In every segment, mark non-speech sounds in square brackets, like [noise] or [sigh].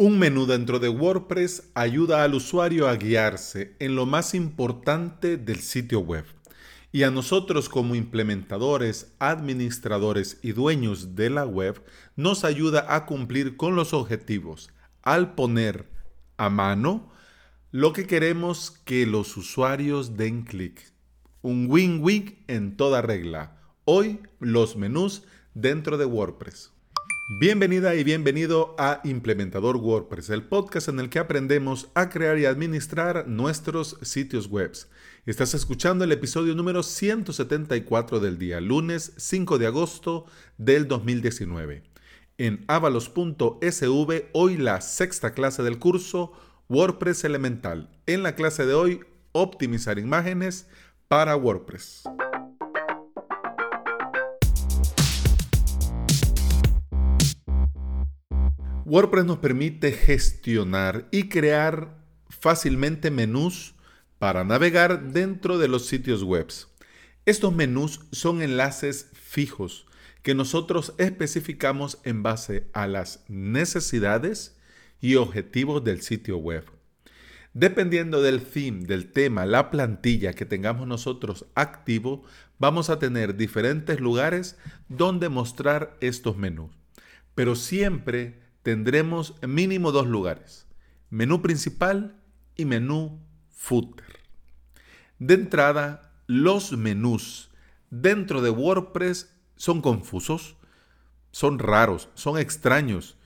Un menú dentro de WordPress ayuda al usuario a guiarse en lo más importante del sitio web. Y a nosotros como implementadores, administradores y dueños de la web nos ayuda a cumplir con los objetivos al poner a mano lo que queremos que los usuarios den clic. Un win-win en toda regla. Hoy los menús dentro de WordPress. Bienvenida y bienvenido a Implementador WordPress, el podcast en el que aprendemos a crear y administrar nuestros sitios web. Estás escuchando el episodio número 174 del día, lunes 5 de agosto del 2019. En avalos.sv, hoy la sexta clase del curso WordPress Elemental. En la clase de hoy, optimizar imágenes para WordPress. WordPress nos permite gestionar y crear fácilmente menús para navegar dentro de los sitios web. Estos menús son enlaces fijos que nosotros especificamos en base a las necesidades y objetivos del sitio web. Dependiendo del theme, del tema, la plantilla que tengamos nosotros activo, vamos a tener diferentes lugares donde mostrar estos menús. Pero siempre tendremos mínimo dos lugares, menú principal y menú footer. De entrada, los menús dentro de WordPress son confusos, son raros, son extraños,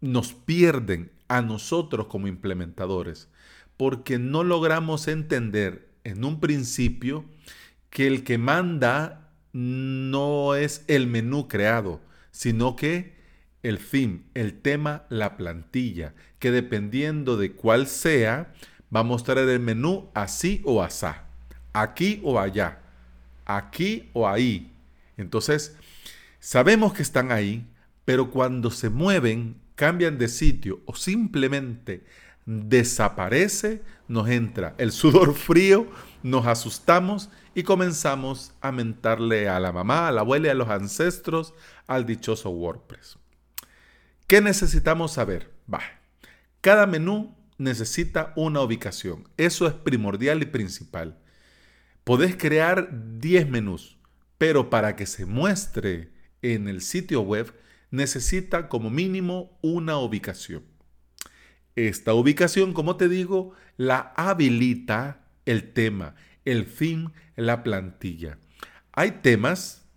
nos pierden a nosotros como implementadores, porque no logramos entender en un principio que el que manda no es el menú creado, sino que el theme, el tema, la plantilla, que dependiendo de cuál sea, va a mostrar el menú así o asá, aquí o allá, aquí o ahí. Entonces, sabemos que están ahí, pero cuando se mueven, cambian de sitio o simplemente desaparece, nos entra el sudor [laughs] frío, nos asustamos y comenzamos a mentarle a la mamá, a la abuela y a los ancestros al dichoso WordPress. ¿Qué necesitamos saber? Cada menú necesita una ubicación. Eso es primordial y principal. Podés crear 10 menús, pero para que se muestre en el sitio web necesita como mínimo una ubicación. Esta ubicación, como te digo, la habilita el tema, el fin, la plantilla. Hay temas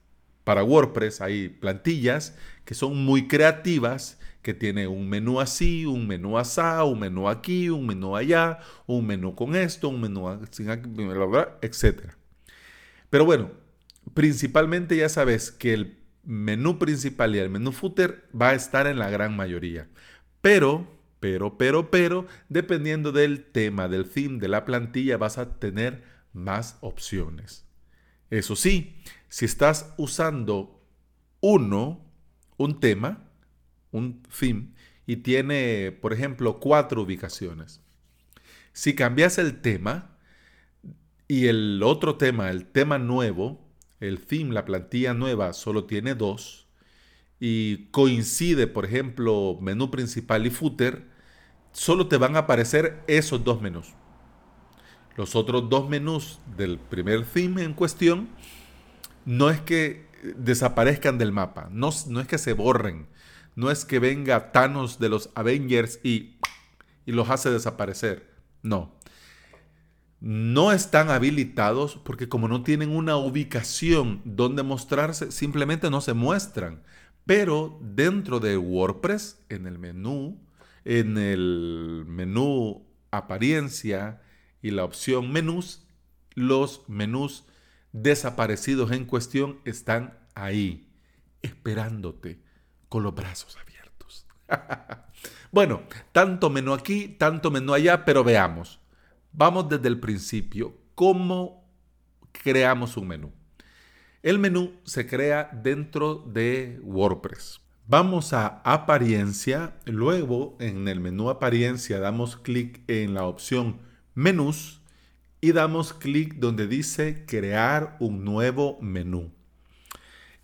para WordPress, hay plantillas que son muy creativas que tiene un menú así, un menú asá, un menú aquí, un menú allá, un menú con esto, un menú sin aquí, etc. Pero bueno, principalmente ya sabes que el menú principal y el menú footer va a estar en la gran mayoría. Pero, pero, pero, pero, dependiendo del tema, del theme, de la plantilla, vas a tener más opciones. Eso sí, si estás usando uno, un tema, un theme y tiene, por ejemplo, cuatro ubicaciones. Si cambias el tema y el otro tema, el tema nuevo, el theme, la plantilla nueva, solo tiene dos y coincide, por ejemplo, menú principal y footer, solo te van a aparecer esos dos menús. Los otros dos menús del primer theme en cuestión no es que desaparezcan del mapa, no, no es que se borren, no es que venga Thanos de los Avengers y, y los hace desaparecer. No. No están habilitados porque como no tienen una ubicación donde mostrarse, simplemente no se muestran. Pero dentro de WordPress, en el menú, en el menú apariencia y la opción menús, los menús desaparecidos en cuestión están ahí, esperándote con los brazos abiertos. [laughs] bueno, tanto menú aquí, tanto menú allá, pero veamos. Vamos desde el principio. ¿Cómo creamos un menú? El menú se crea dentro de WordPress. Vamos a apariencia, luego en el menú apariencia damos clic en la opción menús y damos clic donde dice crear un nuevo menú.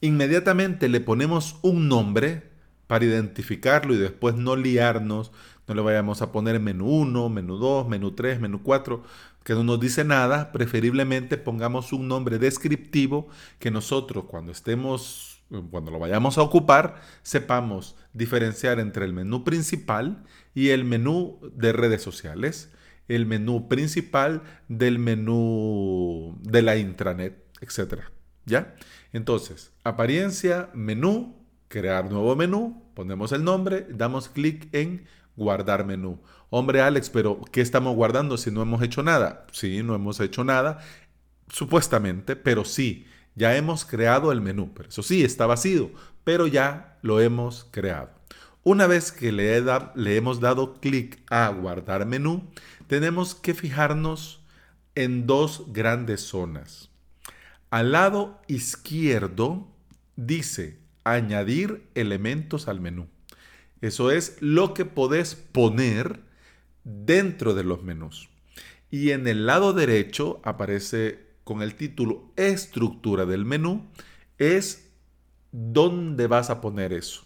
Inmediatamente le ponemos un nombre, para identificarlo y después no liarnos, no le vayamos a poner menú 1, menú 2, menú 3, menú 4, que no nos dice nada, preferiblemente pongamos un nombre descriptivo que nosotros cuando estemos, cuando lo vayamos a ocupar, sepamos diferenciar entre el menú principal y el menú de redes sociales, el menú principal del menú de la intranet, etc. ¿Ya? Entonces, apariencia, menú, crear nuevo menú, ponemos el nombre, damos clic en guardar menú. Hombre Alex, pero ¿qué estamos guardando si no hemos hecho nada? Sí, no hemos hecho nada, supuestamente, pero sí, ya hemos creado el menú. Pero eso sí, está vacío, pero ya lo hemos creado. Una vez que le, le hemos dado clic a guardar menú, tenemos que fijarnos en dos grandes zonas. Al lado izquierdo dice añadir elementos al menú. Eso es lo que podés poner dentro de los menús. Y en el lado derecho aparece con el título estructura del menú, es dónde vas a poner eso.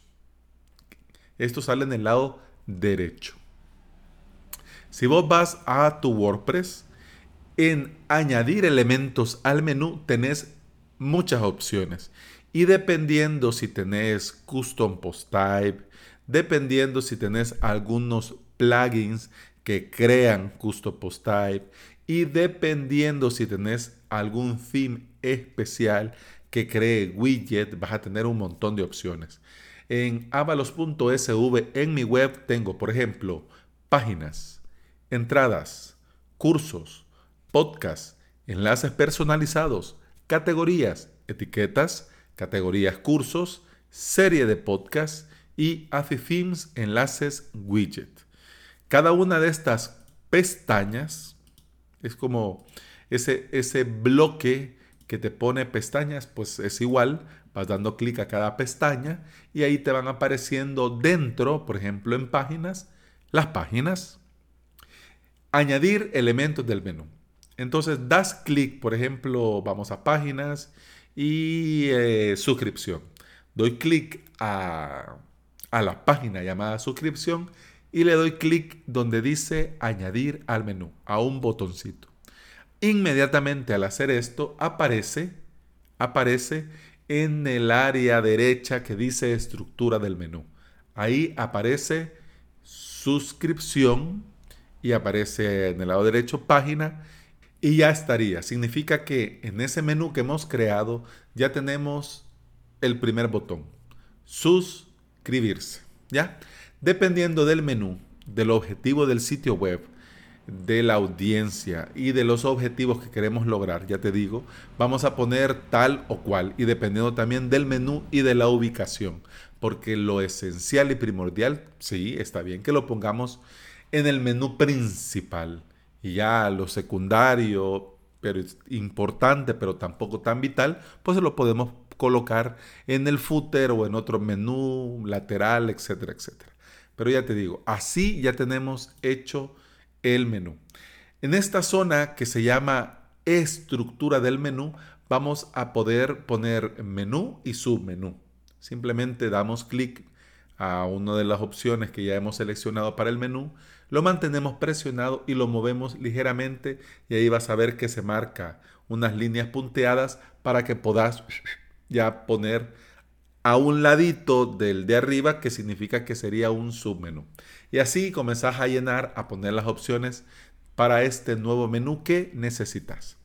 Esto sale en el lado derecho. Si vos vas a tu WordPress, en añadir elementos al menú tenés muchas opciones. Y dependiendo si tenés custom post type, dependiendo si tenés algunos plugins que crean custom post type y dependiendo si tenés algún theme especial que cree widget, vas a tener un montón de opciones. En avalos.sv en mi web tengo, por ejemplo, páginas, entradas, cursos, podcasts, enlaces personalizados, categorías, etiquetas, categorías cursos, serie de podcasts y themes, enlaces, widget. Cada una de estas pestañas es como ese, ese bloque que te pone pestañas, pues es igual, vas dando clic a cada pestaña y ahí te van apareciendo dentro, por ejemplo, en páginas, las páginas. Añadir elementos del menú. Entonces das clic, por ejemplo, vamos a páginas y eh, suscripción. Doy clic a a la página llamada suscripción y le doy clic donde dice añadir al menú, a un botoncito. Inmediatamente al hacer esto aparece, aparece en el área derecha que dice estructura del menú. Ahí aparece suscripción y aparece en el lado derecho página y ya estaría. Significa que en ese menú que hemos creado ya tenemos el primer botón, sus suscribirse. ¿Ya? Dependiendo del menú, del objetivo del sitio web, de la audiencia y de los objetivos que queremos lograr, ya te digo, vamos a poner tal o cual y dependiendo también del menú y de la ubicación, porque lo esencial y primordial, sí, está bien que lo pongamos en el menú principal y ya lo secundario, pero importante, pero tampoco tan vital, pues lo podemos colocar en el footer o en otro menú lateral, etcétera, etcétera. Pero ya te digo, así ya tenemos hecho el menú. En esta zona que se llama estructura del menú, vamos a poder poner menú y submenú. Simplemente damos clic a una de las opciones que ya hemos seleccionado para el menú, lo mantenemos presionado y lo movemos ligeramente y ahí vas a ver que se marca unas líneas punteadas para que puedas ya poner a un ladito del de arriba que significa que sería un submenú. Y así comenzás a llenar, a poner las opciones para este nuevo menú que necesitas.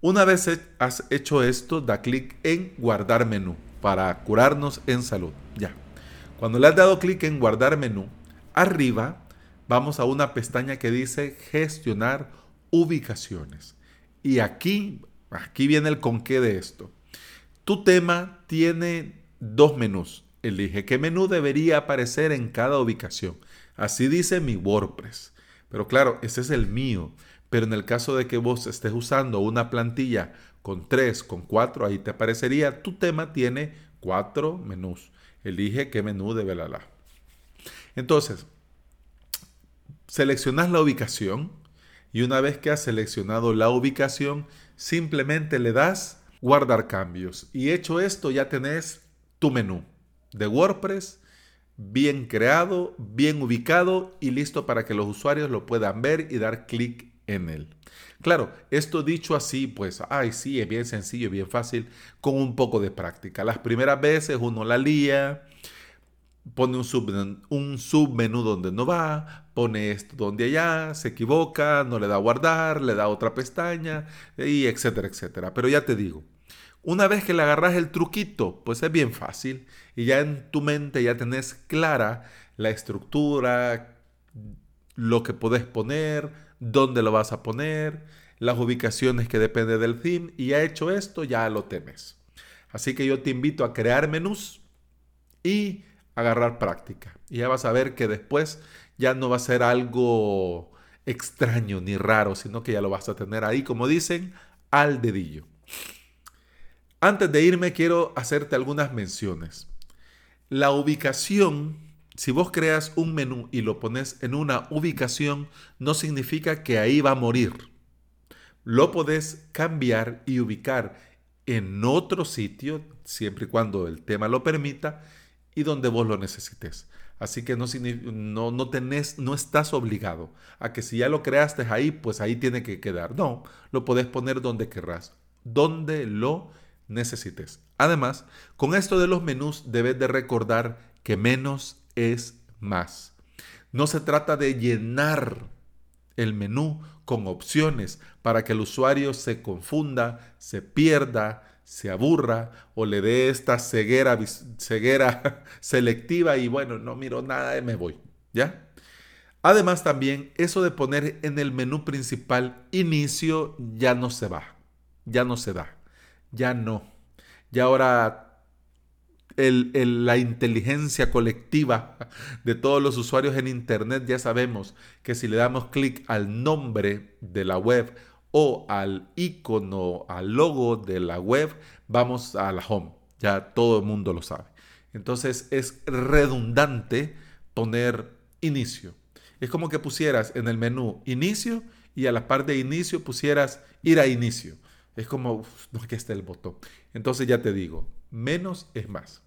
Una vez has hecho esto, da clic en guardar menú para curarnos en salud. Ya. Cuando le has dado clic en guardar menú, arriba vamos a una pestaña que dice gestionar ubicaciones. Y aquí, aquí viene el con qué de esto. Tu tema tiene dos menús. Elige qué menú debería aparecer en cada ubicación. Así dice mi WordPress. Pero claro, ese es el mío. Pero en el caso de que vos estés usando una plantilla con tres, con cuatro, ahí te aparecería tu tema tiene cuatro menús. Elige qué menú debe la. Entonces, seleccionas la ubicación y una vez que has seleccionado la ubicación, simplemente le das guardar cambios. Y hecho esto, ya tenés tu menú de WordPress bien creado, bien ubicado y listo para que los usuarios lo puedan ver y dar clic en él. Claro, esto dicho así, pues, ay, sí, es bien sencillo, bien fácil, con un poco de práctica. Las primeras veces uno la lía, pone un, un submenú donde no va, pone esto donde allá, se equivoca, no le da guardar, le da otra pestaña, y etcétera, etcétera. Pero ya te digo, una vez que le agarras el truquito, pues es bien fácil y ya en tu mente ya tenés clara la estructura, lo que podés poner, dónde lo vas a poner, las ubicaciones que depende del theme y ya hecho esto ya lo temes. Así que yo te invito a crear menús y agarrar práctica. Y ya vas a ver que después ya no va a ser algo extraño ni raro, sino que ya lo vas a tener ahí, como dicen, al dedillo. Antes de irme, quiero hacerte algunas menciones. La ubicación, si vos creas un menú y lo pones en una ubicación, no significa que ahí va a morir. Lo podés cambiar y ubicar en otro sitio, siempre y cuando el tema lo permita, y donde vos lo necesites. Así que no, no, no, no estás obligado a que si ya lo creaste ahí, pues ahí tiene que quedar. No, lo podés poner donde querrás, donde lo necesites. Además, con esto de los menús debes de recordar que menos es más. No se trata de llenar el menú con opciones para que el usuario se confunda, se pierda, se aburra o le dé esta ceguera, ceguera [laughs] selectiva y bueno, no miro nada y me voy, ¿ya? Además también eso de poner en el menú principal inicio ya no se va, ya no se da, ya no. Ya ahora la inteligencia colectiva [laughs] de todos los usuarios en Internet ya sabemos que si le damos clic al nombre de la web o al icono, al logo de la web, vamos a la home. Ya todo el mundo lo sabe. Entonces es redundante poner inicio. Es como que pusieras en el menú inicio y a la parte de inicio pusieras ir a inicio. Es como, no, que está el botón. Entonces ya te digo, menos es más.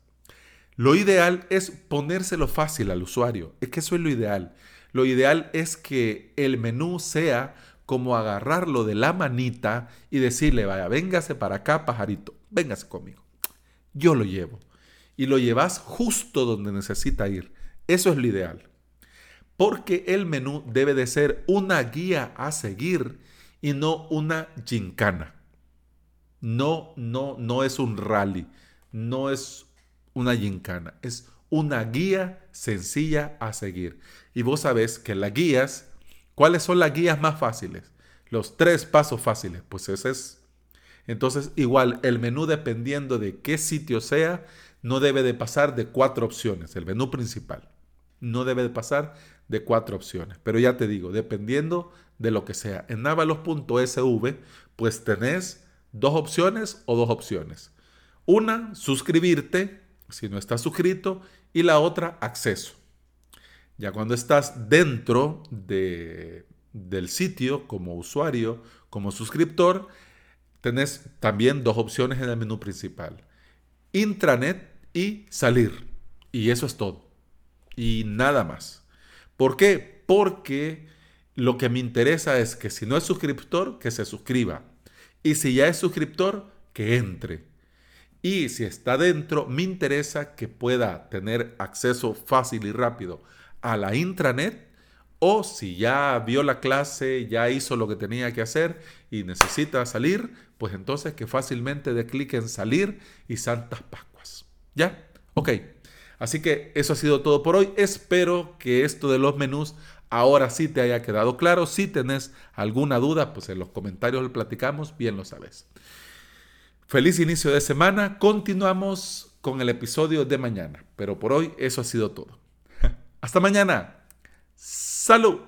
Lo ideal es ponérselo fácil al usuario. Es que eso es lo ideal. Lo ideal es que el menú sea como agarrarlo de la manita y decirle, vaya, véngase para acá, pajarito, véngase conmigo. Yo lo llevo. Y lo llevas justo donde necesita ir. Eso es lo ideal. Porque el menú debe de ser una guía a seguir y no una gincana. No, no, no es un rally. No es una gincana. Es una guía sencilla a seguir. Y vos sabés que las guías ¿Cuáles son las guías más fáciles? Los tres pasos fáciles. Pues ese es. Entonces, igual, el menú, dependiendo de qué sitio sea, no debe de pasar de cuatro opciones. El menú principal. No debe de pasar de cuatro opciones. Pero ya te digo, dependiendo de lo que sea. En avalos.sv, pues tenés dos opciones o dos opciones. Una, suscribirte, si no estás suscrito, y la otra, acceso. Ya cuando estás dentro de, del sitio como usuario, como suscriptor, tenés también dos opciones en el menú principal. Intranet y salir. Y eso es todo. Y nada más. ¿Por qué? Porque lo que me interesa es que si no es suscriptor, que se suscriba. Y si ya es suscriptor, que entre. Y si está dentro, me interesa que pueda tener acceso fácil y rápido a la intranet o si ya vio la clase, ya hizo lo que tenía que hacer y necesita salir, pues entonces que fácilmente dé clic en salir y Santas Pascuas. ¿Ya? Ok. Así que eso ha sido todo por hoy. Espero que esto de los menús ahora sí te haya quedado claro. Si tenés alguna duda, pues en los comentarios lo platicamos, bien lo sabes. Feliz inicio de semana. Continuamos con el episodio de mañana. Pero por hoy eso ha sido todo. Hasta mañana. Salud.